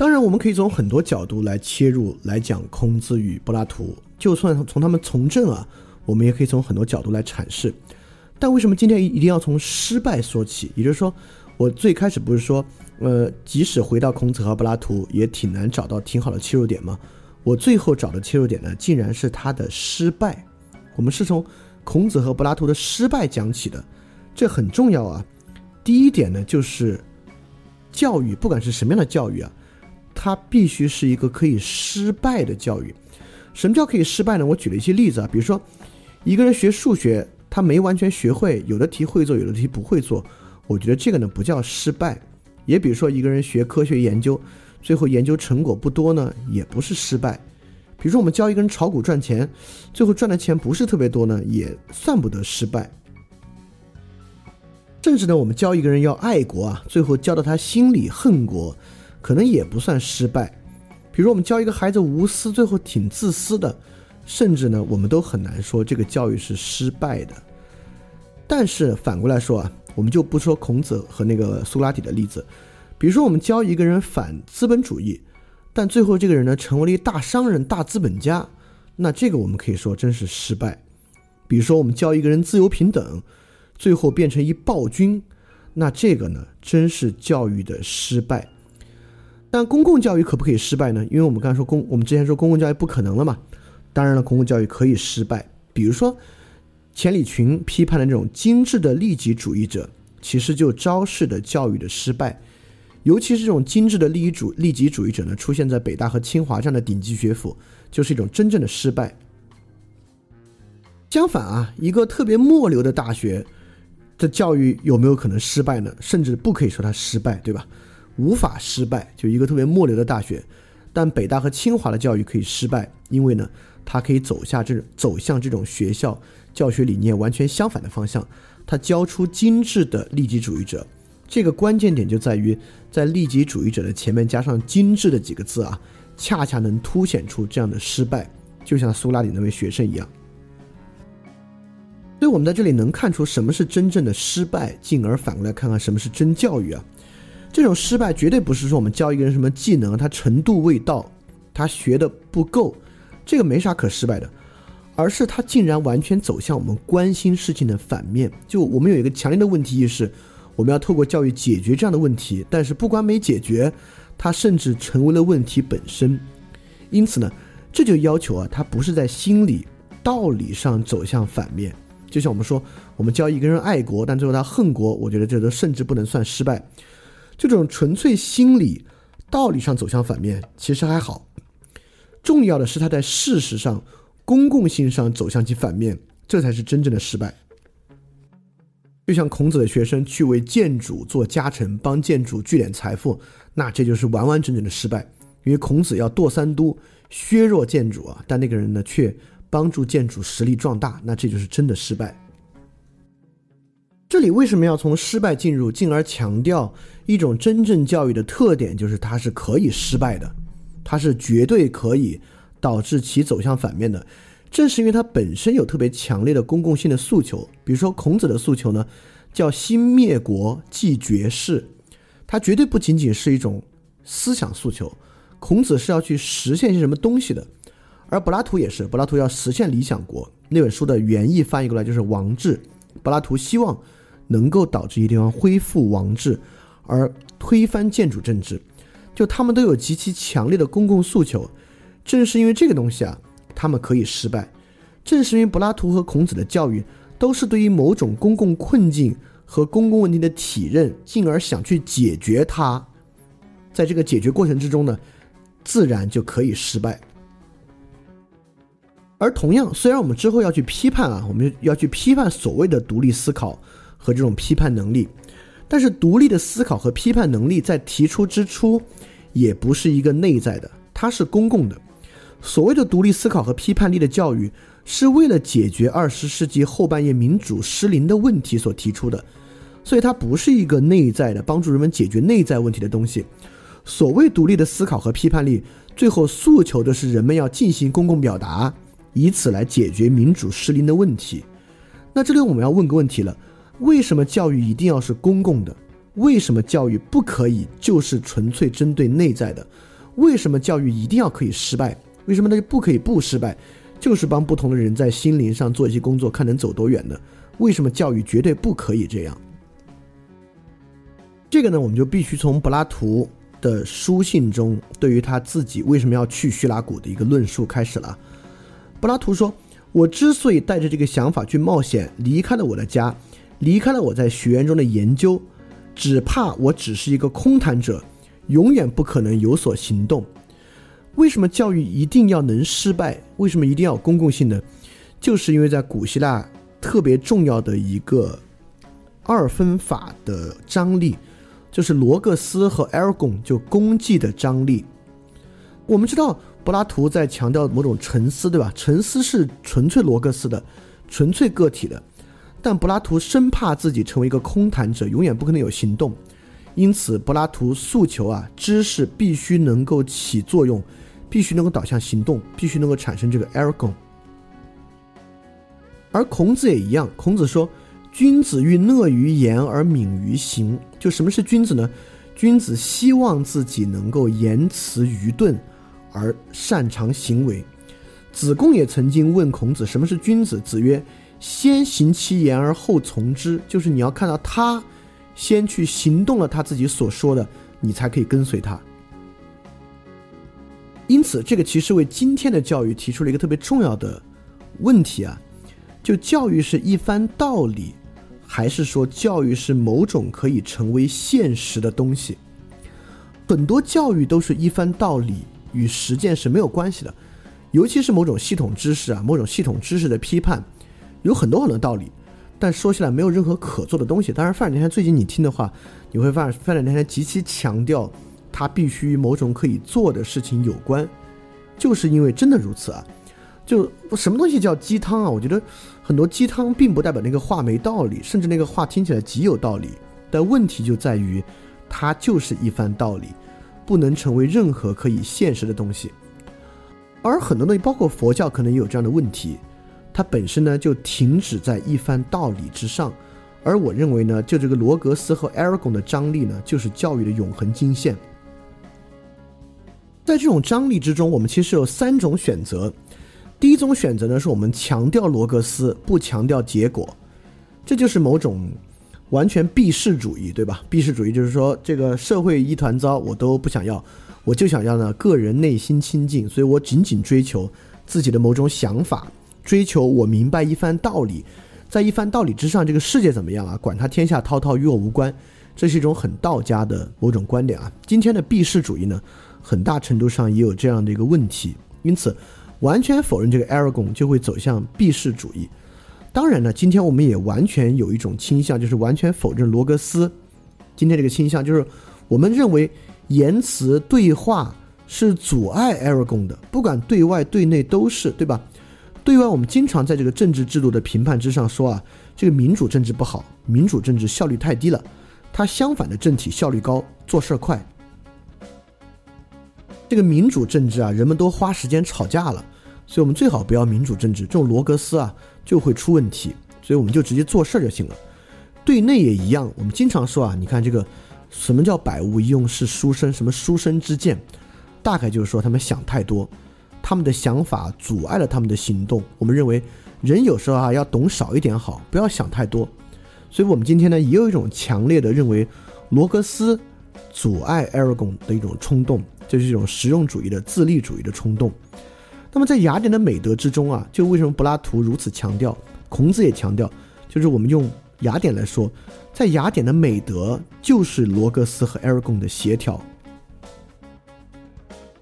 当然，我们可以从很多角度来切入来讲孔子与柏拉图。就算从他们从政啊，我们也可以从很多角度来阐释。但为什么今天一定要从失败说起？也就是说，我最开始不是说，呃，即使回到孔子和柏拉图，也挺难找到挺好的切入点吗？我最后找的切入点呢，竟然是他的失败。我们是从孔子和柏拉图的失败讲起。的，这很重要啊。第一点呢，就是教育，不管是什么样的教育啊，它必须是一个可以失败的教育。什么叫可以失败呢？我举了一些例子啊，比如说一个人学数学，他没完全学会，有的题会做，有的题不会做，我觉得这个呢不叫失败。也比如说一个人学科学研究，最后研究成果不多呢，也不是失败。比如说我们教一个人炒股赚钱，最后赚的钱不是特别多呢，也算不得失败。甚至呢，我们教一个人要爱国啊，最后教到他心里恨国，可能也不算失败。比如我们教一个孩子无私，最后挺自私的，甚至呢，我们都很难说这个教育是失败的。但是反过来说啊，我们就不说孔子和那个苏格拉底的例子，比如说我们教一个人反资本主义，但最后这个人呢成为了一大商人、大资本家，那这个我们可以说真是失败。比如说我们教一个人自由平等，最后变成一暴君，那这个呢真是教育的失败。但公共教育可不可以失败呢？因为我们刚才说公，我们之前说公共教育不可能了嘛。当然了，公共教育可以失败。比如说，钱理群批判的这种精致的利己主义者，其实就昭示的教育的失败。尤其是这种精致的利益主利己主义者呢，出现在北大和清华这样的顶级学府，就是一种真正的失败。相反啊，一个特别末流的大学的教育有没有可能失败呢？甚至不可以说它失败，对吧？无法失败，就一个特别末流的大学，但北大和清华的教育可以失败，因为呢，它可以走下这走向这种学校教学理念完全相反的方向，它教出精致的利己主义者。这个关键点就在于，在利己主义者的前面加上“精致”的几个字啊，恰恰能凸显出这样的失败，就像苏拉里那位学生一样。所以，我们在这里能看出什么是真正的失败，进而反过来看看什么是真教育啊。这种失败绝对不是说我们教一个人什么技能，他程度未到，他学的不够，这个没啥可失败的，而是他竟然完全走向我们关心事情的反面。就我们有一个强烈的问题意识，我们要透过教育解决这样的问题，但是不光没解决，它甚至成为了问题本身。因此呢，这就要求啊，他不是在心理、道理上走向反面。就像我们说，我们教一个人爱国，但最后他恨国，我觉得这都甚至不能算失败。这种纯粹心理、道理上走向反面，其实还好。重要的是他在事实上、公共性上走向其反面，这才是真正的失败。就像孔子的学生去为建主做家臣，帮建主聚敛财富，那这就是完完整整的失败。因为孔子要剁三都，削弱建主啊，但那个人呢，却帮助建主实力壮大，那这就是真的失败。这里为什么要从失败进入，进而强调一种真正教育的特点，就是它是可以失败的，它是绝对可以导致其走向反面的。正是因为它本身有特别强烈的公共性的诉求，比如说孔子的诉求呢，叫兴灭国继绝世，它绝对不仅仅是一种思想诉求，孔子是要去实现些什么东西的，而柏拉图也是，柏拉图要实现理想国。那本书的原意翻译过来就是王治，柏拉图希望。能够导致一地方恢复王制，而推翻建主政治，就他们都有极其强烈的公共诉求。正是因为这个东西啊，他们可以失败。正是因为柏拉图和孔子的教育都是对于某种公共困境和公共问题的体认，进而想去解决它，在这个解决过程之中呢，自然就可以失败。而同样，虽然我们之后要去批判啊，我们要去批判所谓的独立思考。和这种批判能力，但是独立的思考和批判能力在提出之初，也不是一个内在的，它是公共的。所谓的独立思考和批判力的教育，是为了解决二十世纪后半叶民主失灵的问题所提出的，所以它不是一个内在的帮助人们解决内在问题的东西。所谓独立的思考和批判力，最后诉求的是人们要进行公共表达，以此来解决民主失灵的问题。那这里我们要问个问题了。为什么教育一定要是公共的？为什么教育不可以就是纯粹针对内在的？为什么教育一定要可以失败？为什么它就？不可以不失败？就是帮不同的人在心灵上做一些工作，看能走多远呢？为什么教育绝对不可以这样？这个呢，我们就必须从柏拉图的书信中对于他自己为什么要去叙拉古的一个论述开始了。柏拉图说：“我之所以带着这个想法去冒险，离开了我的家，离开了我在学院中的研究，只怕我只是一个空谈者，永远不可能有所行动。为什么教育一定要能失败？为什么一定要有公共性呢？就是因为在古希腊。”特别重要的一个二分法的张力，就是罗格斯和埃尔贡就功绩的张力。我们知道柏拉图在强调某种沉思，对吧？沉思是纯粹罗格斯的，纯粹个体的。但柏拉图生怕自己成为一个空谈者，永远不可能有行动。因此，柏拉图诉求啊，知识必须能够起作用，必须能够导向行动，必须能够产生这个 ergon。而孔子也一样，孔子说：“君子欲讷于言而敏于行。”就什么是君子呢？君子希望自己能够言辞愚钝，而擅长行为。子贡也曾经问孔子：“什么是君子？”子曰：“先行其言而后从之。”就是你要看到他先去行动了他自己所说的，你才可以跟随他。因此，这个其实为今天的教育提出了一个特别重要的问题啊。就教育是一番道理，还是说教育是某种可以成为现实的东西？很多教育都是一番道理，与实践是没有关系的。尤其是某种系统知识啊，某种系统知识的批判，有很多很多道理，但说起来没有任何可做的东西。当然，范展天最近你听的话，你会发现范展天极其强调，它必须与某种可以做的事情有关，就是因为真的如此啊。就什么东西叫鸡汤啊？我觉得很多鸡汤并不代表那个话没道理，甚至那个话听起来极有道理。但问题就在于，它就是一番道理，不能成为任何可以现实的东西。而很多东西，包括佛教，可能也有这样的问题，它本身呢就停止在一番道理之上。而我认为呢，就这个罗格斯和埃尔贡的张力呢，就是教育的永恒金线。在这种张力之中，我们其实有三种选择。第一种选择呢，是我们强调罗格斯，不强调结果，这就是某种完全避世主义，对吧？避世主义就是说，这个社会一团糟，我都不想要，我就想要呢个人内心清净，所以我仅仅追求自己的某种想法，追求我明白一番道理，在一番道理之上，这个世界怎么样啊？管他天下滔滔，与我无关，这是一种很道家的某种观点啊。今天的避世主义呢，很大程度上也有这样的一个问题，因此。完全否认这个 Aragon 就会走向避世主义。当然呢，今天我们也完全有一种倾向，就是完全否认罗格斯。今天这个倾向就是，我们认为言辞对话是阻碍 Aragon 的，不管对外对内都是，对吧？对外我们经常在这个政治制度的评判之上说啊，这个民主政治不好，民主政治效率太低了。它相反的政体效率高，做事儿快。这个民主政治啊，人们都花时间吵架了，所以我们最好不要民主政治。这种罗格斯啊就会出问题，所以我们就直接做事儿就行了。对内也一样，我们经常说啊，你看这个什么叫百无一用是书生，什么书生之见，大概就是说他们想太多，他们的想法阻碍了他们的行动。我们认为人有时候啊要懂少一点好，不要想太多。所以我们今天呢也有一种强烈的认为罗格斯阻碍 Aragon 的一种冲动。就是一种实用主义的自利主义的冲动。那么在雅典的美德之中啊，就为什么柏拉图如此强调，孔子也强调，就是我们用雅典来说，在雅典的美德就是罗格斯和埃尔贡的协调。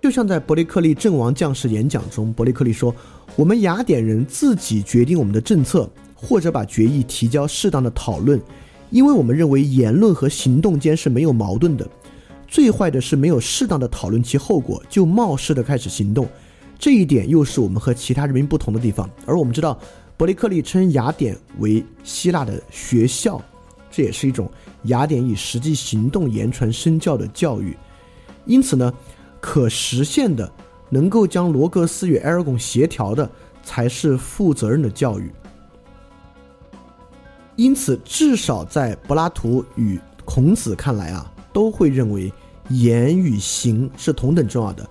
就像在伯利克利阵亡将士演讲中，伯利克利说：“我们雅典人自己决定我们的政策，或者把决议提交适当的讨论，因为我们认为言论和行动间是没有矛盾的。”最坏的是没有适当的讨论其后果就冒失的开始行动，这一点又是我们和其他人民不同的地方。而我们知道，伯利克利称雅典为希腊的学校，这也是一种雅典以实际行动言传身教的教育。因此呢，可实现的、能够将罗格斯与埃尔贡协调的，才是负责任的教育。因此，至少在柏拉图与孔子看来啊。都会认为言与行是同等重要的。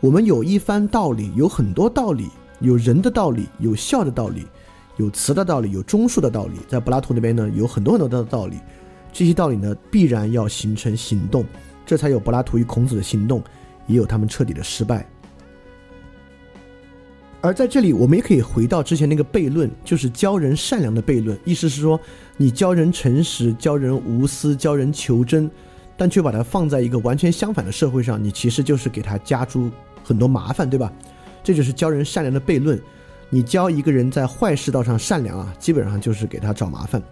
我们有一番道理，有很多道理，有人的道理，有孝的道理，有慈的道理，有忠恕的道理。在柏拉图那边呢，有很多很多的道理。这些道理呢，必然要形成行动，这才有柏拉图与孔子的行动，也有他们彻底的失败。而在这里，我们也可以回到之前那个悖论，就是教人善良的悖论。意思是说，你教人诚实，教人无私，教人求真，但却把它放在一个完全相反的社会上，你其实就是给他加诸很多麻烦，对吧？这就是教人善良的悖论。你教一个人在坏世道上善良啊，基本上就是给他找麻烦。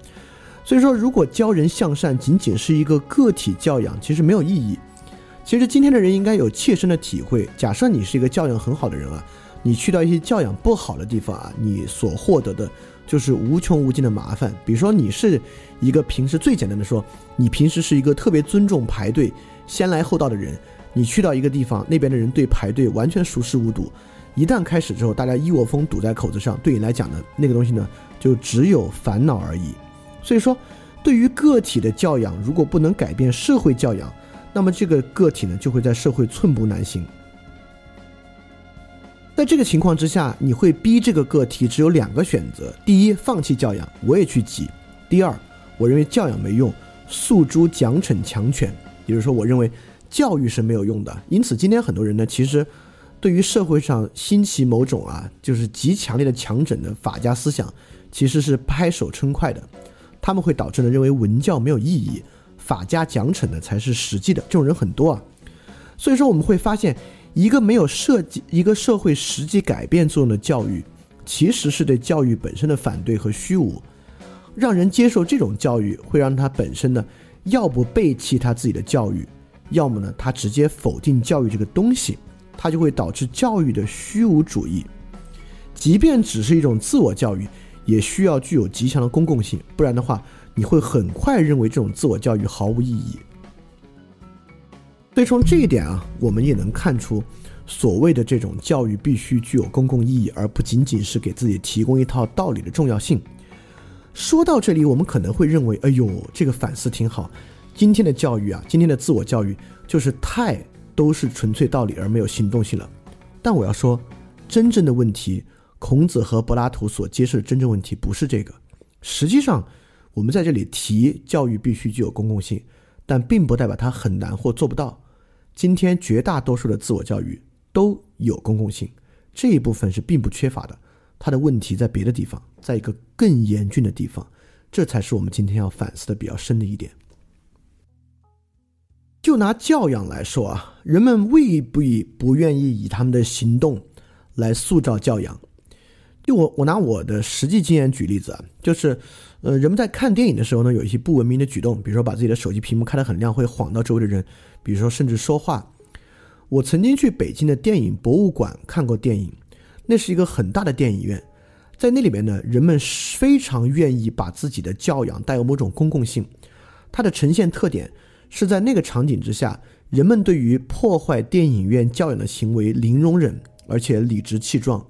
所以说，如果教人向善仅仅是一个个体教养，其实没有意义。其实今天的人应该有切身的体会。假设你是一个教养很好的人啊。你去到一些教养不好的地方啊，你所获得的就是无穷无尽的麻烦。比如说，你是一个平时最简单的说，你平时是一个特别尊重排队、先来后到的人，你去到一个地方，那边的人对排队完全熟视无睹，一旦开始之后，大家一窝蜂堵在口子上，对你来讲呢，那个东西呢，就只有烦恼而已。所以说，对于个体的教养，如果不能改变社会教养，那么这个个体呢，就会在社会寸步难行。在这个情况之下，你会逼这个个体只有两个选择：第一，放弃教养，我也去挤；第二，我认为教养没用，诉诸奖惩强权。也就是说，我认为教育是没有用的。因此，今天很多人呢，其实对于社会上兴起某种啊，就是极强烈的强整的法家思想，其实是拍手称快的。他们会导致呢，认为文教没有意义，法家奖惩的才是实际的。这种人很多啊。所以说，我们会发现。一个没有设计一个社会实际改变作用的教育，其实是对教育本身的反对和虚无。让人接受这种教育，会让他本身呢，要不背弃他自己的教育，要么呢，他直接否定教育这个东西，他就会导致教育的虚无主义。即便只是一种自我教育，也需要具有极强的公共性，不然的话，你会很快认为这种自我教育毫无意义。所以从这一点啊，我们也能看出，所谓的这种教育必须具有公共意义，而不仅仅是给自己提供一套道理的重要性。说到这里，我们可能会认为，哎呦，这个反思挺好。今天的教育啊，今天的自我教育就是太都是纯粹道理而没有行动性了。但我要说，真正的问题，孔子和柏拉图所揭示的真正问题不是这个。实际上，我们在这里提教育必须具有公共性，但并不代表它很难或做不到。今天绝大多数的自我教育都有公共性，这一部分是并不缺乏的。它的问题在别的地方，在一个更严峻的地方，这才是我们今天要反思的比较深的一点。就拿教养来说啊，人们未必不愿意以他们的行动来塑造教养。就我我拿我的实际经验举例子啊，就是，呃，人们在看电影的时候呢，有一些不文明的举动，比如说把自己的手机屏幕开得很亮，会晃到周围的人。比如说，甚至说话。我曾经去北京的电影博物馆看过电影，那是一个很大的电影院，在那里面呢，人们非常愿意把自己的教养带有某种公共性。它的呈现特点是在那个场景之下，人们对于破坏电影院教养的行为零容忍，而且理直气壮。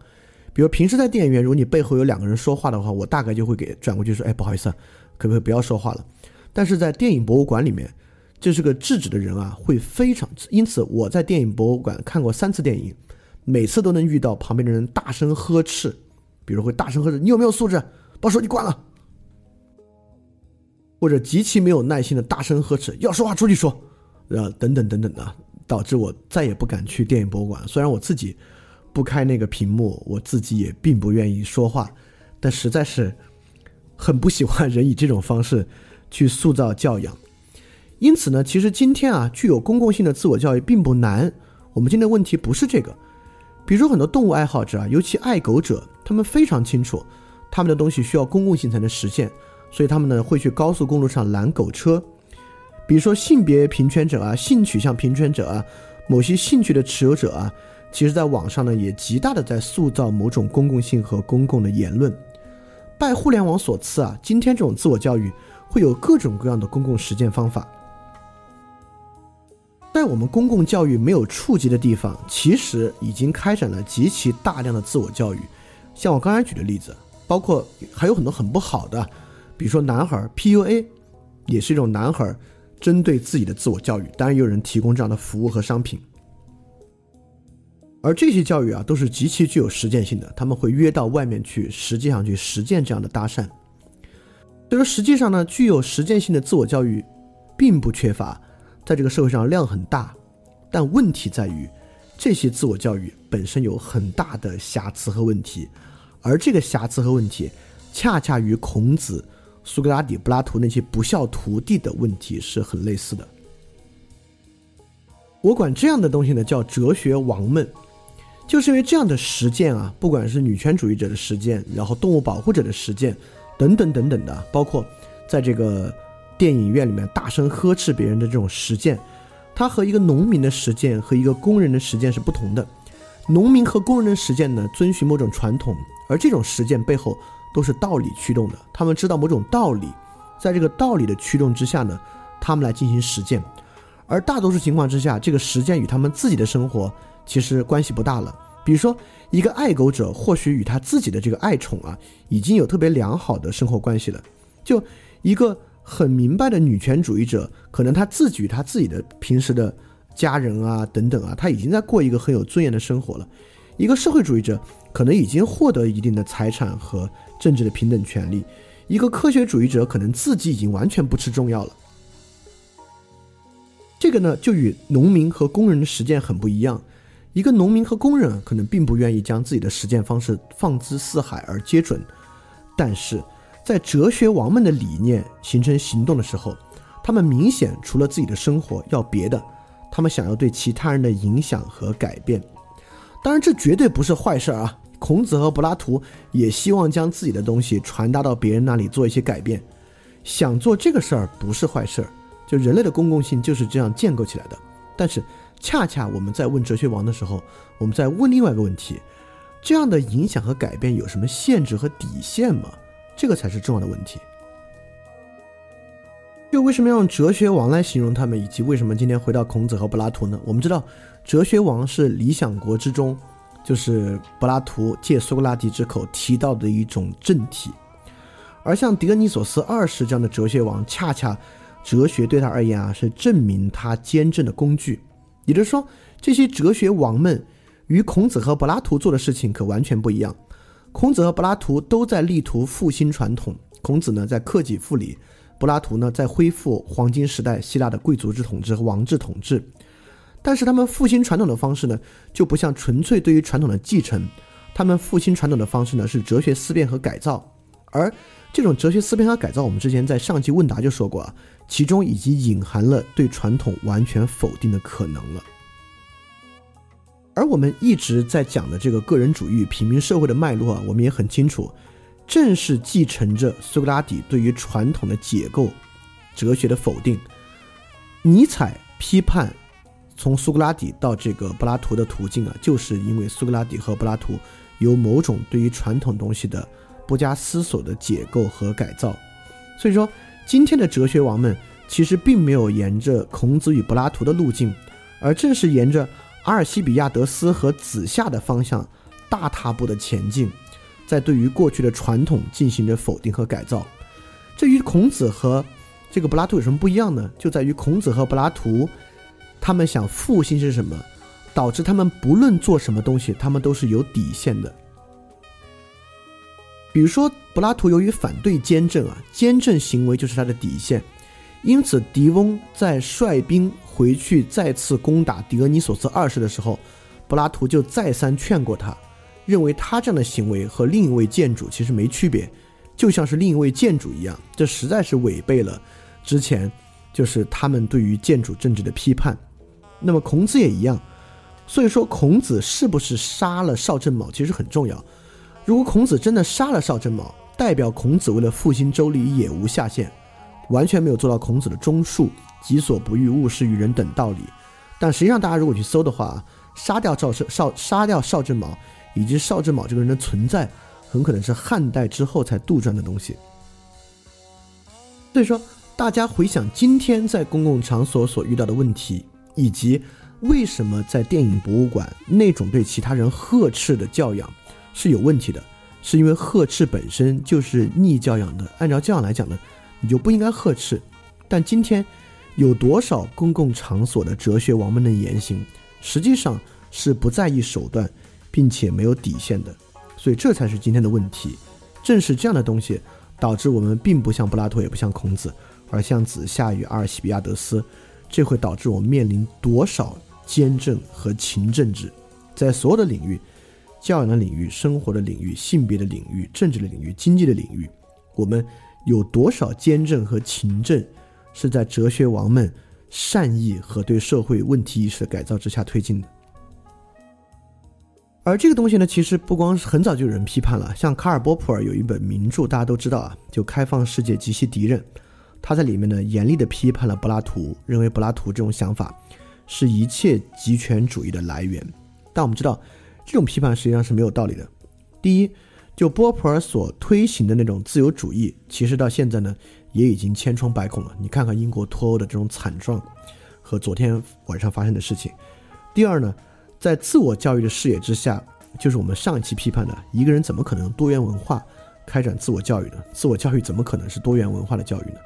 比如平时在电影院，如果你背后有两个人说话的话，我大概就会给转过去说：“哎，不好意思，可不可以不要说话了？”但是在电影博物馆里面。这是个制止的人啊，会非常因此我在电影博物馆看过三次电影，每次都能遇到旁边的人大声呵斥，比如会大声呵斥你有没有素质，把手机关了，或者极其没有耐心的大声呵斥要说话出去说，呃等等等等的，导致我再也不敢去电影博物馆。虽然我自己不开那个屏幕，我自己也并不愿意说话，但实在是很不喜欢人以这种方式去塑造教养。因此呢，其实今天啊，具有公共性的自我教育并不难。我们今天的问题不是这个，比如说很多动物爱好者啊，尤其爱狗者，他们非常清楚，他们的东西需要公共性才能实现，所以他们呢会去高速公路上拦狗车。比如说性别平权者啊，性取向平权者啊，某些兴趣的持有者啊，其实在网上呢也极大的在塑造某种公共性和公共的言论。拜互联网所赐啊，今天这种自我教育会有各种各样的公共实践方法。在我们公共教育没有触及的地方，其实已经开展了极其大量的自我教育。像我刚才举的例子，包括还有很多很不好的，比如说男孩 PUA，也是一种男孩针对自己的自我教育，当然也有人提供这样的服务和商品。而这些教育啊，都是极其具有实践性的，他们会约到外面去，实际上去实践这样的搭讪。所以说，实际上呢，具有实践性的自我教育并不缺乏，在这个社会上量很大。但问题在于，这些自我教育本身有很大的瑕疵和问题，而这个瑕疵和问题，恰恰与孔子、苏格拉底、柏拉图那些不孝徒弟的问题是很类似的。我管这样的东西呢，叫哲学王们。就是因为这样的实践啊，不管是女权主义者的实践，然后动物保护者的实践，等等等等的，包括在这个电影院里面大声呵斥别人的这种实践，它和一个农民的实践和一个工人的实践是不同的。农民和工人的实践呢，遵循某种传统，而这种实践背后都是道理驱动的。他们知道某种道理，在这个道理的驱动之下呢，他们来进行实践。而大多数情况之下，这个实践与他们自己的生活。其实关系不大了。比如说，一个爱狗者或许与他自己的这个爱宠啊，已经有特别良好的生活关系了。就一个很明白的女权主义者，可能他自己与他自己的平时的家人啊等等啊，他已经在过一个很有尊严的生活了。一个社会主义者可能已经获得一定的财产和政治的平等权利。一个科学主义者可能自己已经完全不吃中药了。这个呢，就与农民和工人的实践很不一样。一个农民和工人可能并不愿意将自己的实践方式放之四海而皆准，但是在哲学王们的理念形成行动的时候，他们明显除了自己的生活要别的，他们想要对其他人的影响和改变。当然，这绝对不是坏事儿啊！孔子和柏拉图也希望将自己的东西传达到别人那里做一些改变，想做这个事儿不是坏事儿。就人类的公共性就是这样建构起来的，但是。恰恰我们在问哲学王的时候，我们在问另外一个问题：这样的影响和改变有什么限制和底线吗？这个才是重要的问题。就为什么要用哲学王来形容他们，以及为什么今天回到孔子和柏拉图呢？我们知道，哲学王是《理想国》之中，就是柏拉图借苏格拉底之口提到的一种政体，而像狄俄尼索斯二世这样的哲学王，恰恰哲学对他而言啊，是证明他坚贞的工具。也就是说，这些哲学王们与孔子和柏拉图做的事情可完全不一样。孔子和柏拉图都在力图复兴传统，孔子呢在克己复礼，柏拉图呢在恢复黄金时代希腊的贵族制统治和王制统治。但是他们复兴传统的方式呢，就不像纯粹对于传统的继承，他们复兴传统的方式呢是哲学思辨和改造。而这种哲学思辨和改造，我们之前在上期问答就说过啊。其中已经隐含了对传统完全否定的可能了。而我们一直在讲的这个个人主义、平民社会的脉络啊，我们也很清楚，正是继承着苏格拉底对于传统的解构哲学的否定。尼采批判从苏格拉底到这个柏拉图的途径啊，就是因为苏格拉底和柏拉图有某种对于传统东西的不加思索的解构和改造。所以说。今天的哲学王们其实并没有沿着孔子与柏拉图的路径，而正是沿着阿尔西比亚德斯和子夏的方向大踏步的前进，在对于过去的传统进行着否定和改造。这与孔子和这个柏拉图有什么不一样呢？就在于孔子和柏拉图，他们想复兴是什么，导致他们不论做什么东西，他们都是有底线的。比如说，柏拉图由于反对坚正啊，坚正行为就是他的底线，因此狄翁在率兵回去再次攻打狄俄尼索斯二世的时候，柏拉图就再三劝过他，认为他这样的行为和另一位建主其实没区别，就像是另一位建主一样，这实在是违背了之前就是他们对于建主政治的批判。那么孔子也一样，所以说孔子是不是杀了邵正卯其实很重要。如果孔子真的杀了邵正卯，代表孔子为了复兴周礼也无下限，完全没有做到孔子的忠恕、己所不欲，勿施于人等道理。但实际上，大家如果去搜的话，杀掉赵胜邵，杀掉邵正卯，以及邵正卯这个人的存在，很可能是汉代之后才杜撰的东西。所以说，大家回想今天在公共场所所遇到的问题，以及为什么在电影博物馆那种对其他人呵斥的教养。是有问题的，是因为呵斥本身就是逆教养的。按照教养来讲呢，你就不应该呵斥。但今天有多少公共场所的哲学王们的言行，实际上是不在意手段，并且没有底线的。所以这才是今天的问题。正是这样的东西，导致我们并不像柏拉图，也不像孔子，而像子夏与阿尔西比亚德斯。这会导致我们面临多少兼政和勤政治，在所有的领域，教养的领域、生活的领域、性别的领域、政治的领域、经济的领域，我们有多少兼政和勤政，是在哲学王们善意和对社会问题意识的改造之下推进的。而这个东西呢，其实不光是很早就有人批判了，像卡尔波普尔有一本名著，大家都知道啊，就《开放世界及其敌人》。他在里面呢，严厉地批判了柏拉图，认为柏拉图这种想法是一切极权主义的来源。但我们知道，这种批判实际上是没有道理的。第一，就波普尔所推行的那种自由主义，其实到现在呢，也已经千疮百孔了。你看看英国脱欧的这种惨状，和昨天晚上发生的事情。第二呢，在自我教育的视野之下，就是我们上一期批判的，一个人怎么可能多元文化开展自我教育呢？自我教育怎么可能是多元文化的教育呢？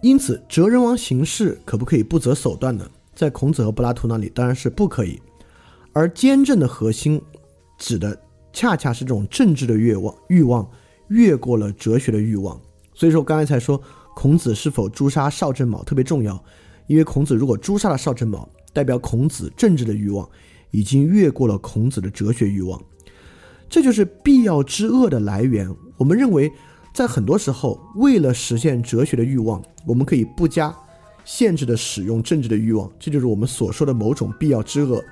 因此，哲人王行事可不可以不择手段呢？在孔子和柏拉图那里当然是不可以。而兼政的核心，指的恰恰是这种政治的欲望，欲望越过了哲学的欲望。所以说，刚才才说孔子是否诛杀邵正卯特别重要，因为孔子如果诛杀了邵正卯，代表孔子政治的欲望已经越过了孔子的哲学欲望，这就是必要之恶的来源。我们认为。在很多时候，为了实现哲学的欲望，我们可以不加限制的使用政治的欲望，这就是我们所说的某种必要之恶。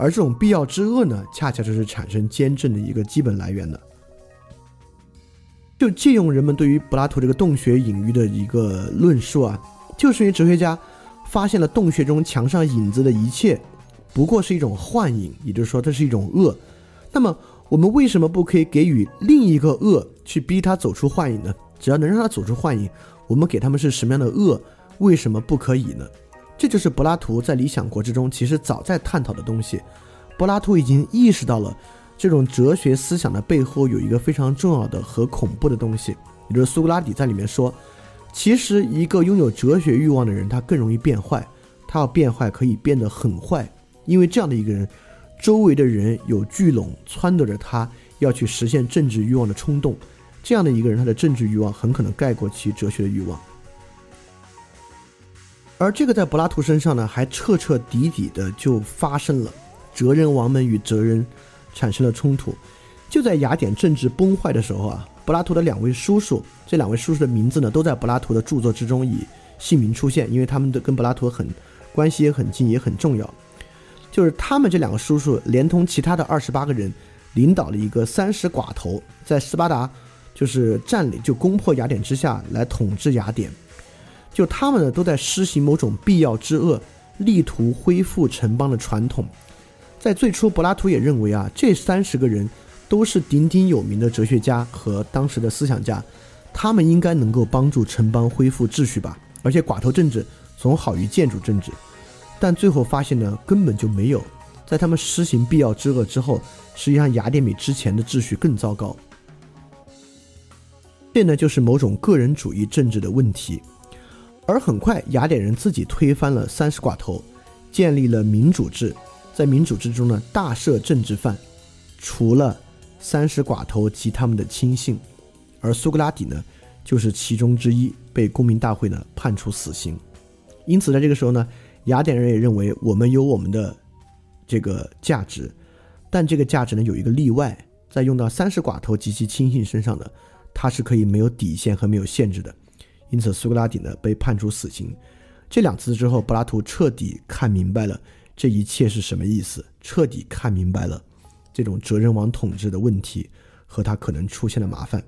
而这种必要之恶呢，恰恰就是产生兼政的一个基本来源的。就借用人们对于柏拉图这个洞穴隐喻的一个论述啊，就是因为哲学家发现了洞穴中墙上影子的一切不过是一种幻影，也就是说，这是一种恶。那么，我们为什么不可以给予另一个恶？去逼他走出幻影呢？只要能让他走出幻影，我们给他们是什么样的恶？为什么不可以呢？这就是柏拉图在《理想国》之中其实早在探讨的东西。柏拉图已经意识到了这种哲学思想的背后有一个非常重要的和恐怖的东西，也就是苏格拉底在里面说，其实一个拥有哲学欲望的人，他更容易变坏。他要变坏，可以变得很坏，因为这样的一个人，周围的人有聚拢撺掇着他要去实现政治欲望的冲动。这样的一个人，他的政治欲望很可能盖过其哲学的欲望，而这个在柏拉图身上呢，还彻彻底底的就发生了，哲人王们与哲人产生了冲突。就在雅典政治崩坏的时候啊，柏拉图的两位叔叔，这两位叔叔的名字呢，都在柏拉图的著作之中以姓名出现，因为他们的跟柏拉图很关系也很近，也很重要。就是他们这两个叔叔，连同其他的二十八个人，领导了一个三十寡头，在斯巴达。就是占领，就攻破雅典之下来统治雅典，就他们呢都在施行某种必要之恶，力图恢复城邦的传统。在最初，柏拉图也认为啊，这三十个人都是鼎鼎有名的哲学家和当时的思想家，他们应该能够帮助城邦恢复秩序吧。而且寡头政治总好于建筑政治，但最后发现呢，根本就没有。在他们施行必要之恶之后，实际上雅典比之前的秩序更糟糕。这呢就是某种个人主义政治的问题，而很快雅典人自己推翻了三十寡头，建立了民主制，在民主制中呢大赦政治犯，除了三十寡头及他们的亲信，而苏格拉底呢就是其中之一，被公民大会呢判处死刑。因此在这个时候呢，雅典人也认为我们有我们的这个价值，但这个价值呢有一个例外，在用到三十寡头及其亲信身上的。他是可以没有底线和没有限制的，因此苏格拉底呢被判处死刑。这两次之后，柏拉图彻底看明白了这一切是什么意思，彻底看明白了这种哲人王统治的问题和他可能出现的麻烦。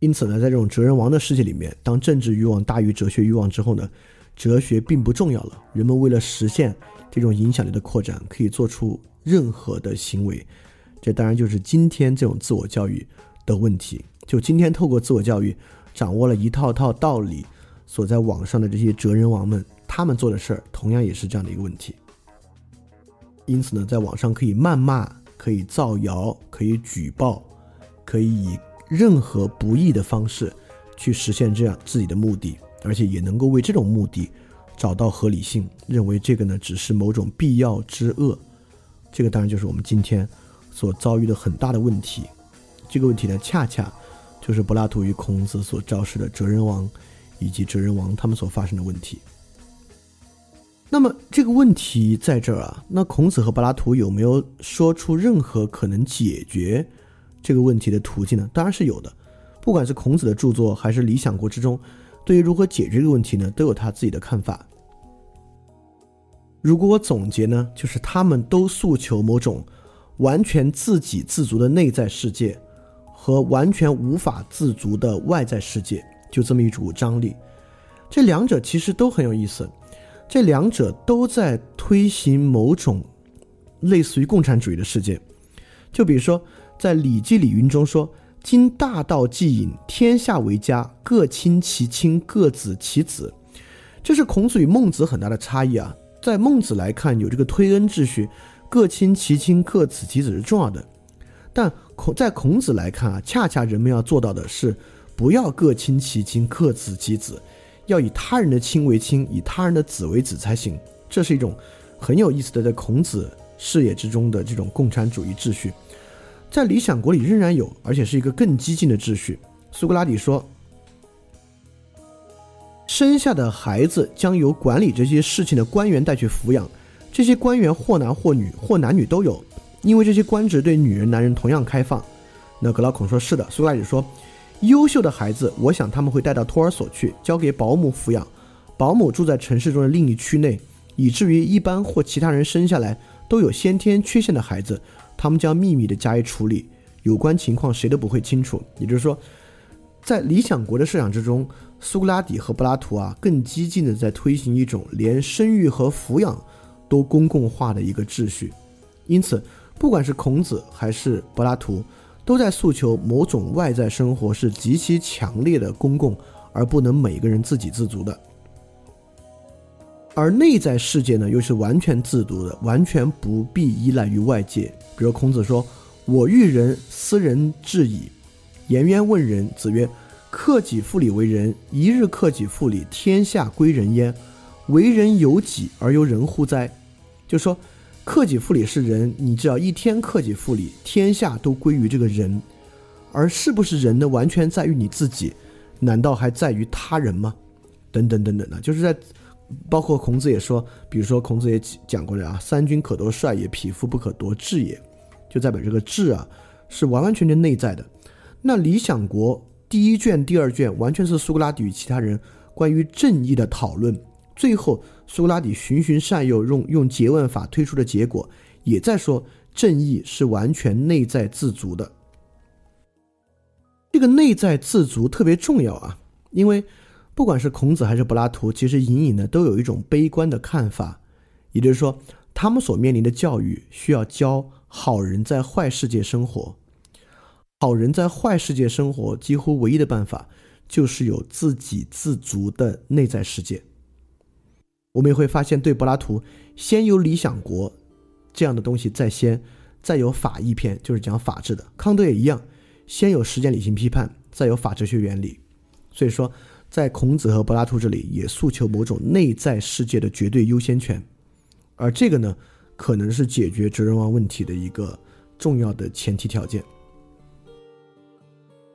因此呢，在这种哲人王的世界里面，当政治欲望大于哲学欲望之后呢，哲学并不重要了。人们为了实现这种影响力的扩展，可以做出任何的行为。这当然就是今天这种自我教育的问题。就今天透过自我教育，掌握了一套套道理，所在网上的这些哲人王们，他们做的事儿同样也是这样的一个问题。因此呢，在网上可以谩骂，可以造谣，可以举报，可以以任何不义的方式去实现这样自己的目的，而且也能够为这种目的找到合理性，认为这个呢只是某种必要之恶。这个当然就是我们今天所遭遇的很大的问题。这个问题呢，恰恰就是柏拉图与孔子所昭示的哲人王以及哲人王他们所发生的问题。那么这个问题在这儿啊，那孔子和柏拉图有没有说出任何可能解决这个问题的途径呢？当然是有的。不管是孔子的著作还是《理想国》之中，对于如何解决这个问题呢，都有他自己的看法。如果我总结呢，就是他们都诉求某种完全自给自足的内在世界。和完全无法自足的外在世界，就这么一股张力。这两者其实都很有意思，这两者都在推行某种类似于共产主义的世界。就比如说，在《礼记·礼云》中说：“今大道既隐，天下为家，各亲其亲，各子其子。”这是孔子与孟子很大的差异啊。在孟子来看，有这个推恩秩序，各亲其亲，各子其子是重要的，但。孔在孔子来看啊，恰恰人们要做到的是，不要各亲其亲，各子其子，要以他人的亲为亲，以他人的子为子才行。这是一种很有意思的在孔子视野之中的这种共产主义秩序，在理想国里仍然有，而且是一个更激进的秩序。苏格拉底说，生下的孩子将由管理这些事情的官员带去抚养，这些官员或男或女，或男女都有。因为这些官职对女人、男人同样开放，那格拉孔说是的。苏格拉底说，优秀的孩子，我想他们会带到托儿所去，交给保姆抚养，保姆住在城市中的另一区内，以至于一般或其他人生下来都有先天缺陷的孩子，他们将秘密的加以处理，有关情况谁都不会清楚。也就是说，在理想国的设想之中，苏格拉底和柏拉图啊，更激进的在推行一种连生育和抚养都公共化的一个秩序，因此。不管是孔子还是柏拉图，都在诉求某种外在生活是极其强烈的公共，而不能每个人自给自足的。而内在世界呢，又是完全自足的，完全不必依赖于外界。比如孔子说：“我欲人，斯人至矣。”颜渊问仁，子曰：“克己复礼为仁，一日克己复礼，天下归仁焉。为人有己而由人乎哉？”就说。克己复礼是人，你只要一天克己复礼，天下都归于这个人。而是不是人呢？完全在于你自己，难道还在于他人吗？等等等等的，就是在包括孔子也说，比如说孔子也讲过的啊，三军可夺帅也，匹夫不可夺志也，就代表这个志啊是完完全全内在的。那《理想国》第一卷、第二卷完全是苏格拉底与其他人关于正义的讨论。最后，苏格拉底循循善诱，用用诘问法推出的结果，也在说正义是完全内在自足的。这个内在自足特别重要啊，因为不管是孔子还是柏拉图，其实隐隐的都有一种悲观的看法，也就是说，他们所面临的教育需要教好人在坏世界生活，好人在坏世界生活几乎唯一的办法就是有自给自足的内在世界。我们也会发现，对柏拉图，先有《理想国》这样的东西在先，再有法义篇，就是讲法治的。康德也一样，先有实践理性批判，再有法哲学原理。所以说，在孔子和柏拉图这里，也诉求某种内在世界的绝对优先权，而这个呢，可能是解决哲人王问题的一个重要的前提条件。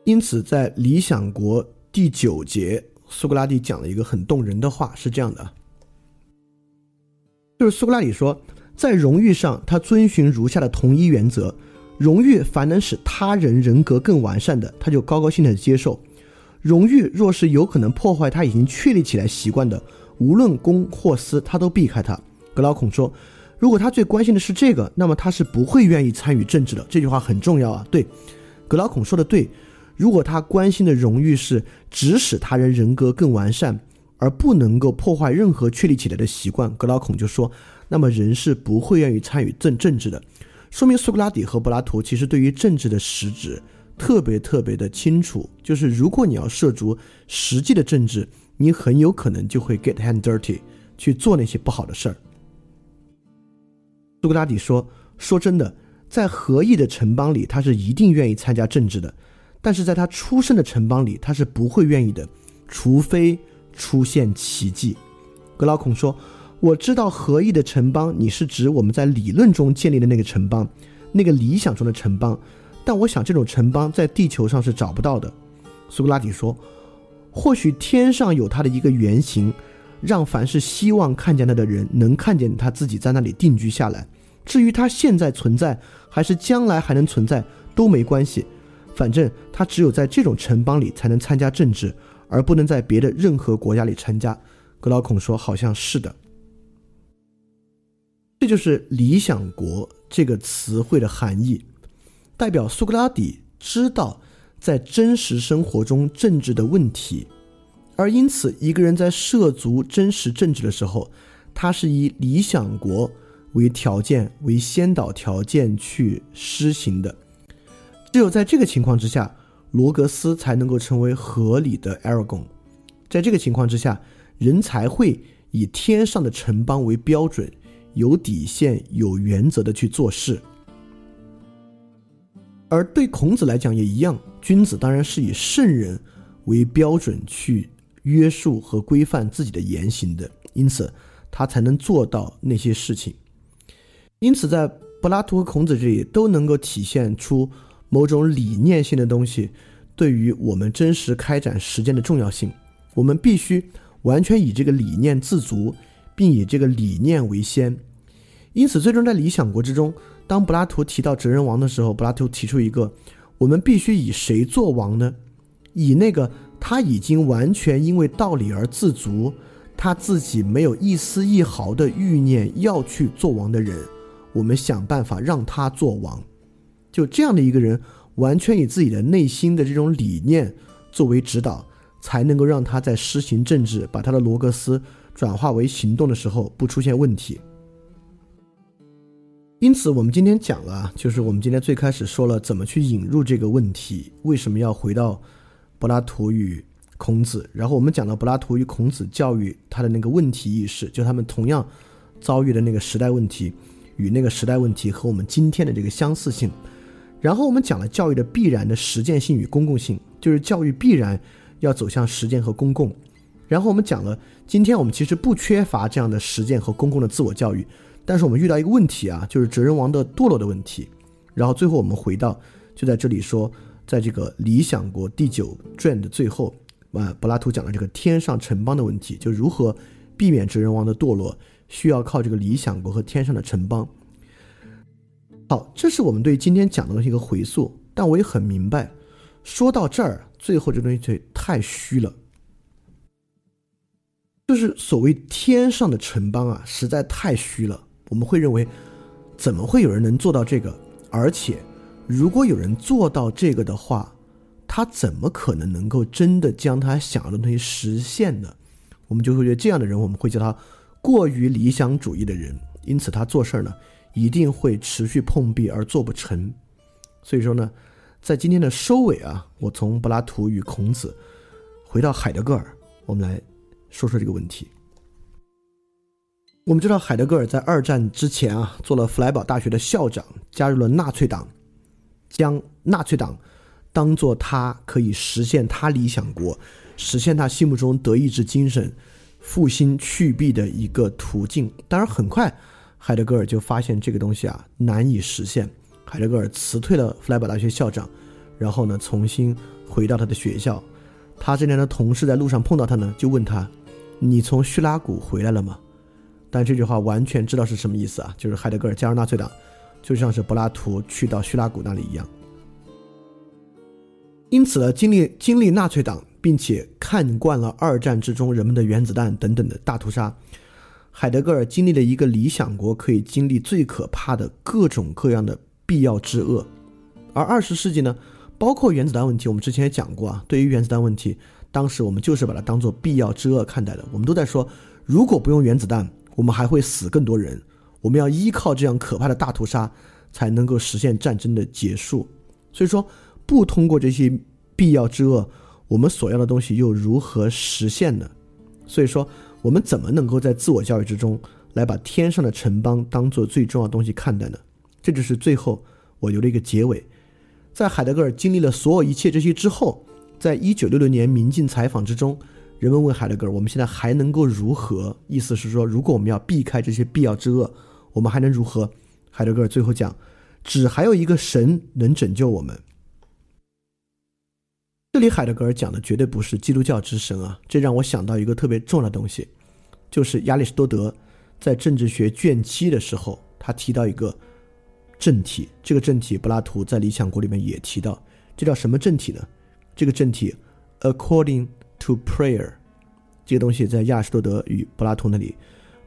因此，在《理想国》第九节，苏格拉底讲了一个很动人的话，是这样的。就是苏格拉底说，在荣誉上，他遵循如下的同一原则：荣誉凡能使他人人格更完善的，他就高高兴兴的接受；荣誉若是有可能破坏他已经确立起来习惯的，无论公或私，他都避开他。格劳孔说，如果他最关心的是这个，那么他是不会愿意参与政治的。这句话很重要啊！对，格劳孔说的对，如果他关心的荣誉是指使他人人格更完善。而不能够破坏任何确立起来的习惯，格劳孔就说：“那么人是不会愿意参与政政治的。”说明苏格拉底和柏拉图其实对于政治的实质特别特别的清楚，就是如果你要涉足实际的政治，你很有可能就会 get hand dirty 去做那些不好的事儿。苏格拉底说：“说真的，在合意的城邦里，他是一定愿意参加政治的。但是在他出生的城邦里，他是不会愿意的，除非出现奇迹。格劳孔说：“我知道合意的城邦，你是指我们在理论中建立的那个城邦，那个理想中的城邦。但我想这种城邦在地球上是找不到的。”苏格拉底说：“或许天上有它的一个原型，让凡是希望看见它的人能看见他自己在那里定居下来。至于他现在存在还是将来还能存在都没关系。”反正他只有在这种城邦里才能参加政治，而不能在别的任何国家里参加。格劳孔说：“好像是的。”这就是“理想国”这个词汇的含义，代表苏格拉底知道在真实生活中政治的问题，而因此一个人在涉足真实政治的时候，他是以理想国为条件、为先导条件去施行的。只有在这个情况之下，罗格斯才能够成为合理的 Aragon。在这个情况之下，人才会以天上的城邦为标准，有底线、有原则的去做事。而对孔子来讲也一样，君子当然是以圣人为标准去约束和规范自己的言行的，因此他才能做到那些事情。因此，在柏拉图和孔子这里都能够体现出。某种理念性的东西，对于我们真实开展实践的重要性，我们必须完全以这个理念自足，并以这个理念为先。因此，最终在《理想国》之中，当柏拉图提到哲人王的时候，柏拉图提出一个：我们必须以谁做王呢？以那个他已经完全因为道理而自足，他自己没有一丝一毫的欲念要去做王的人，我们想办法让他做王。就这样的一个人，完全以自己的内心的这种理念作为指导，才能够让他在施行政治、把他的罗格斯转化为行动的时候不出现问题。因此，我们今天讲了，就是我们今天最开始说了怎么去引入这个问题，为什么要回到柏拉图与孔子，然后我们讲了柏拉图与孔子教育他的那个问题意识，就他们同样遭遇的那个时代问题与那个时代问题和我们今天的这个相似性。然后我们讲了教育的必然的实践性与公共性，就是教育必然要走向实践和公共。然后我们讲了，今天我们其实不缺乏这样的实践和公共的自我教育，但是我们遇到一个问题啊，就是哲人王的堕落的问题。然后最后我们回到，就在这里说，在这个《理想国》第九卷的最后，啊，柏拉图讲了这个天上城邦的问题，就如何避免哲人王的堕落，需要靠这个理想国和天上的城邦。好，这是我们对今天讲的东西一个回溯，但我也很明白，说到这儿，最后这东西就太虚了，就是所谓天上的城邦啊，实在太虚了。我们会认为，怎么会有人能做到这个？而且，如果有人做到这个的话，他怎么可能能够真的将他想要的东西实现呢？我们就会觉得这样的人，我们会叫他过于理想主义的人，因此他做事儿呢。一定会持续碰壁而做不成，所以说呢，在今天的收尾啊，我从柏拉图与孔子回到海德格尔，我们来说说这个问题。我们知道海德格尔在二战之前啊，做了弗莱堡大学的校长，加入了纳粹党，将纳粹党当做他可以实现他理想国、实现他心目中德意志精神、复兴去弊的一个途径。当然，很快。海德格尔就发现这个东西啊难以实现，海德格尔辞退了弗莱堡大学校长，然后呢重新回到他的学校。他这边的同事在路上碰到他呢，就问他：“你从叙拉古回来了吗？”但这句话完全知道是什么意思啊，就是海德格尔加入纳粹党，就像是柏拉图去到叙拉古那里一样。因此呢，经历经历纳粹党，并且看惯了二战之中人们的原子弹等等的大屠杀。海德格尔经历了一个理想国可以经历最可怕的各种各样的必要之恶，而二十世纪呢，包括原子弹问题，我们之前也讲过啊。对于原子弹问题，当时我们就是把它当做必要之恶看待的。我们都在说，如果不用原子弹，我们还会死更多人。我们要依靠这样可怕的大屠杀，才能够实现战争的结束。所以说，不通过这些必要之恶，我们所要的东西又如何实现呢？所以说。我们怎么能够在自我教育之中来把天上的城邦当做最重要的东西看待呢？这就是最后我留了一个结尾。在海德格尔经历了所有一切这些之后，在一九六六年民进采访之中，人们问海德格尔：“我们现在还能够如何？”意思是说，如果我们要避开这些必要之恶，我们还能如何？海德格尔最后讲：“只还有一个神能拯救我们。”这里海德格尔讲的绝对不是基督教之神啊，这让我想到一个特别重要的东西，就是亚里士多德在政治学卷七的时候，他提到一个正体，这个正体柏拉图在《理想国》里面也提到，这叫什么正体呢？这个正体，according to prayer，这个东西在亚里士多德与柏拉图那里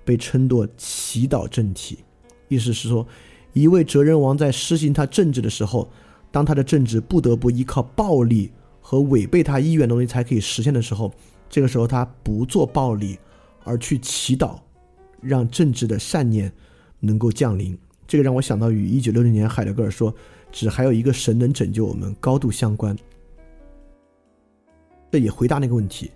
被称作祈祷正体，意思是说，一位哲人王在施行他政治的时候，当他的政治不得不依靠暴力。和违背他意愿的东西才可以实现的时候，这个时候他不做暴力，而去祈祷，让政治的善念能够降临。这个让我想到与一九六零年海德格尔说“只还有一个神能拯救我们”高度相关。这也回答那个问题：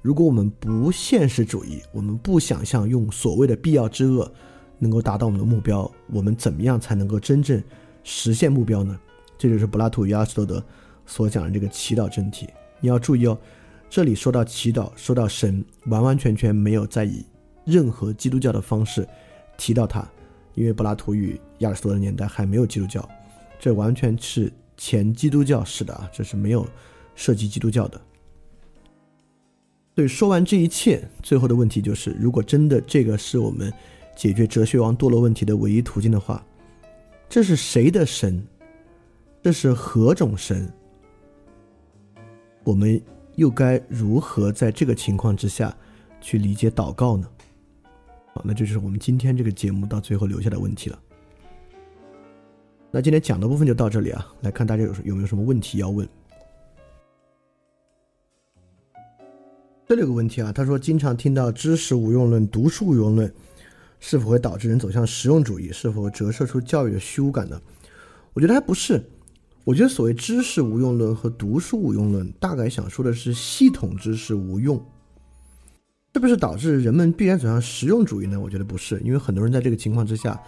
如果我们不现实主义，我们不想象用所谓的必要之恶能够达到我们的目标，我们怎么样才能够真正实现目标呢？这就是柏拉图与阿斯多德。所讲的这个祈祷真题，你要注意哦。这里说到祈祷，说到神，完完全全没有在以任何基督教的方式提到他，因为柏拉图与亚里士多德年代还没有基督教，这完全是前基督教式的啊，这是没有涉及基督教的。对，说完这一切，最后的问题就是：如果真的这个是我们解决哲学王堕落问题的唯一途径的话，这是谁的神？这是何种神？我们又该如何在这个情况之下去理解祷告呢？好，那这就是我们今天这个节目到最后留下的问题了。那今天讲的部分就到这里啊，来看大家有有没有什么问题要问。这里有个问题啊，他说经常听到知识无用论、读书无用论，是否会导致人走向实用主义？是否折射出教育的虚无感呢？我觉得还不是。我觉得所谓知识无用论和读书无用论，大概想说的是系统知识无用，是不是导致人们必然走向实用主义呢？我觉得不是，因为很多人在这个情况之下，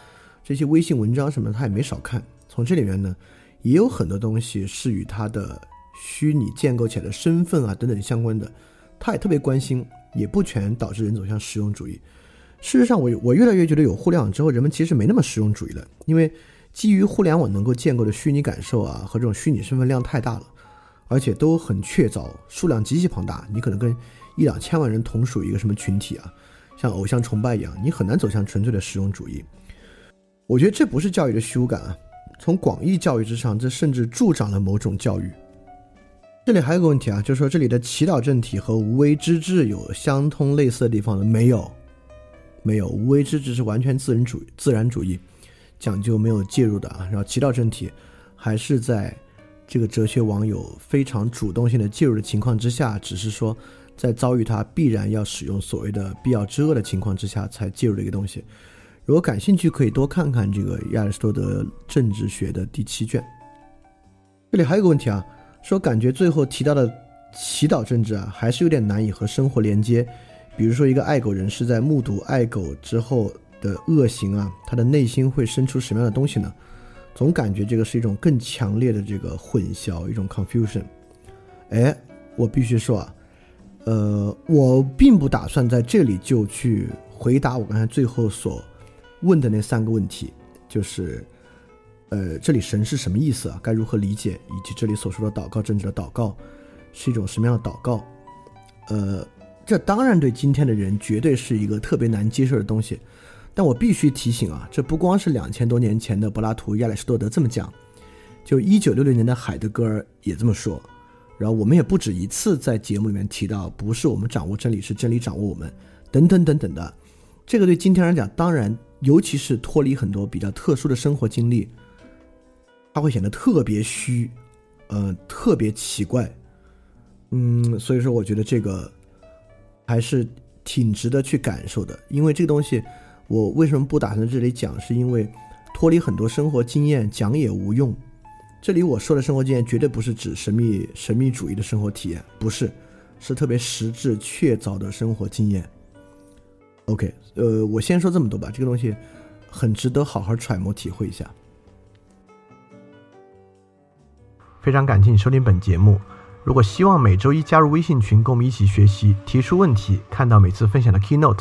这些微信文章什么他也没少看，从这里面呢，也有很多东西是与他的虚拟建构起来的身份啊等等相关的，他也特别关心，也不全导致人走向实用主义。事实上，我我越来越觉得有互联网之后，人们其实没那么实用主义了，因为。基于互联网能够建构的虚拟感受啊，和这种虚拟身份量太大了，而且都很确凿，数量极其庞大。你可能跟一两千万人同属一个什么群体啊，像偶像崇拜一样，你很难走向纯粹的实用主义。我觉得这不是教育的虚无感啊，从广义教育之上，这甚至助长了某种教育。这里还有个问题啊，就是说这里的祈祷正体和无为之治有相通类似的地方吗？没有，没有，无为之治是完全自然主自然主义。讲究没有介入的啊，然后祈祷正体，还是在这个哲学网友非常主动性的介入的情况之下，只是说在遭遇他必然要使用所谓的必要之恶的情况之下才介入的一个东西。如果感兴趣，可以多看看这个亚里士多德政治学的第七卷。这里还有个问题啊，说感觉最后提到的祈祷政治啊，还是有点难以和生活连接。比如说一个爱狗人士在目睹爱狗之后。的恶行啊，他的内心会生出什么样的东西呢？总感觉这个是一种更强烈的这个混淆，一种 confusion。哎，我必须说啊，呃，我并不打算在这里就去回答我刚才最后所问的那三个问题，就是，呃，这里神是什么意思啊？该如何理解？以及这里所说的祷告政治的祷告是一种什么样的祷告？呃，这当然对今天的人绝对是一个特别难接受的东西。但我必须提醒啊，这不光是两千多年前的柏拉图、亚里士多德这么讲，就一九六六年的海德格尔也这么说。然后我们也不止一次在节目里面提到，不是我们掌握真理，是真理掌握我们，等等等等的。这个对今天来讲，当然，尤其是脱离很多比较特殊的生活经历，它会显得特别虚，呃，特别奇怪。嗯，所以说，我觉得这个还是挺值得去感受的，因为这个东西。我为什么不打算这里讲？是因为脱离很多生活经验讲也无用。这里我说的生活经验绝对不是指神秘神秘主义的生活体验，不是，是特别实质确凿的生活经验。OK，呃，我先说这么多吧，这个东西很值得好好揣摩体会一下。非常感谢你收听本节目。如果希望每周一加入微信群，跟我们一起学习，提出问题，看到每次分享的 keynote，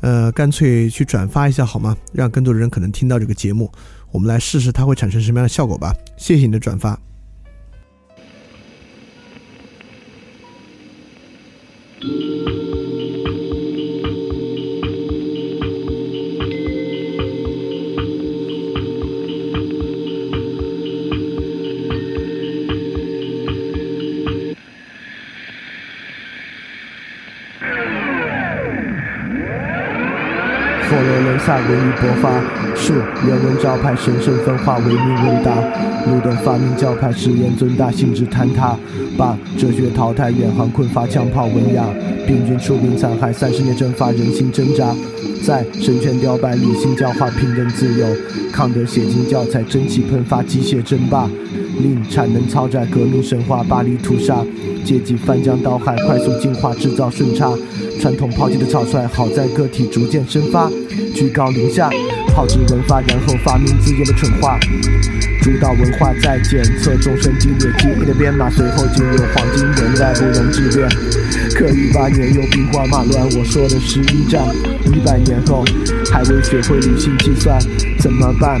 呃，干脆去转发一下好吗？让更多的人可能听到这个节目，我们来试试它会产生什么样的效果吧。谢谢你的转发。下文艺勃发，树原文招牌，神圣分化，为民问答。路灯发明教派，实验尊大，性质坍塌。把哲学淘汰，远航困乏，枪炮文雅。病菌出兵残害，三十年蒸发，人心挣扎。在神权雕败，理性教化，平等自由。康德写进教材，蒸汽喷发，机械争霸。令产能超载，革命神话，巴黎屠杀。阶级翻江倒海，快速进化，制造顺差。传统抛弃的草率，好在个体逐渐生发。居高临下，炮制文化，然后发明自己的蠢话。主导文化在检测众生激烈记忆的编码，随后进入黄金年代，不容置辩。可一八年又兵荒马乱，我说的是一战。一百年后还未学会理性计算，怎么办？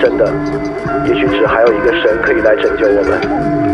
真的，也许只还有一个神可以来拯救我们。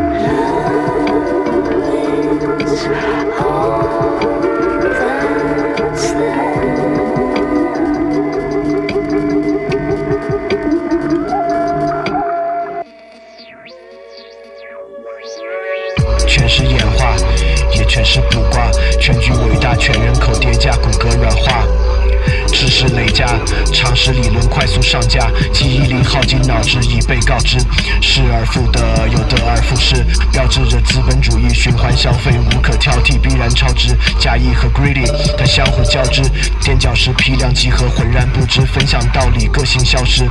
累加，常识理论快速上架，记忆力耗尽，脑汁已被告知，失而复得，又得而复失，标志着资本主义循环消费无可挑剔，必然超值。假意和 greedy，它相互交织，垫脚石批量集合，浑然不知，分享道理，个性消失。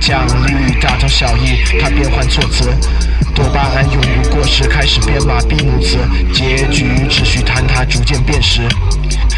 奖励大同小异，它变换措辞，多巴胺永不过时，开始编码闭幕词，结局秩序坍塌，逐渐变实。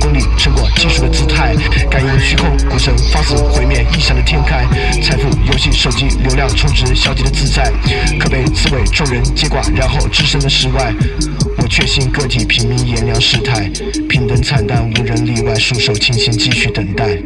功利成果技术的姿态。感应虚空，古神放肆毁灭异想的天开。财富游戏手机流量充值，消极的自在。可被刺猬众人接管，然后置身的世外。我确信个体平民炎凉世态，平等惨淡，无人例外，束手清心，继续等待。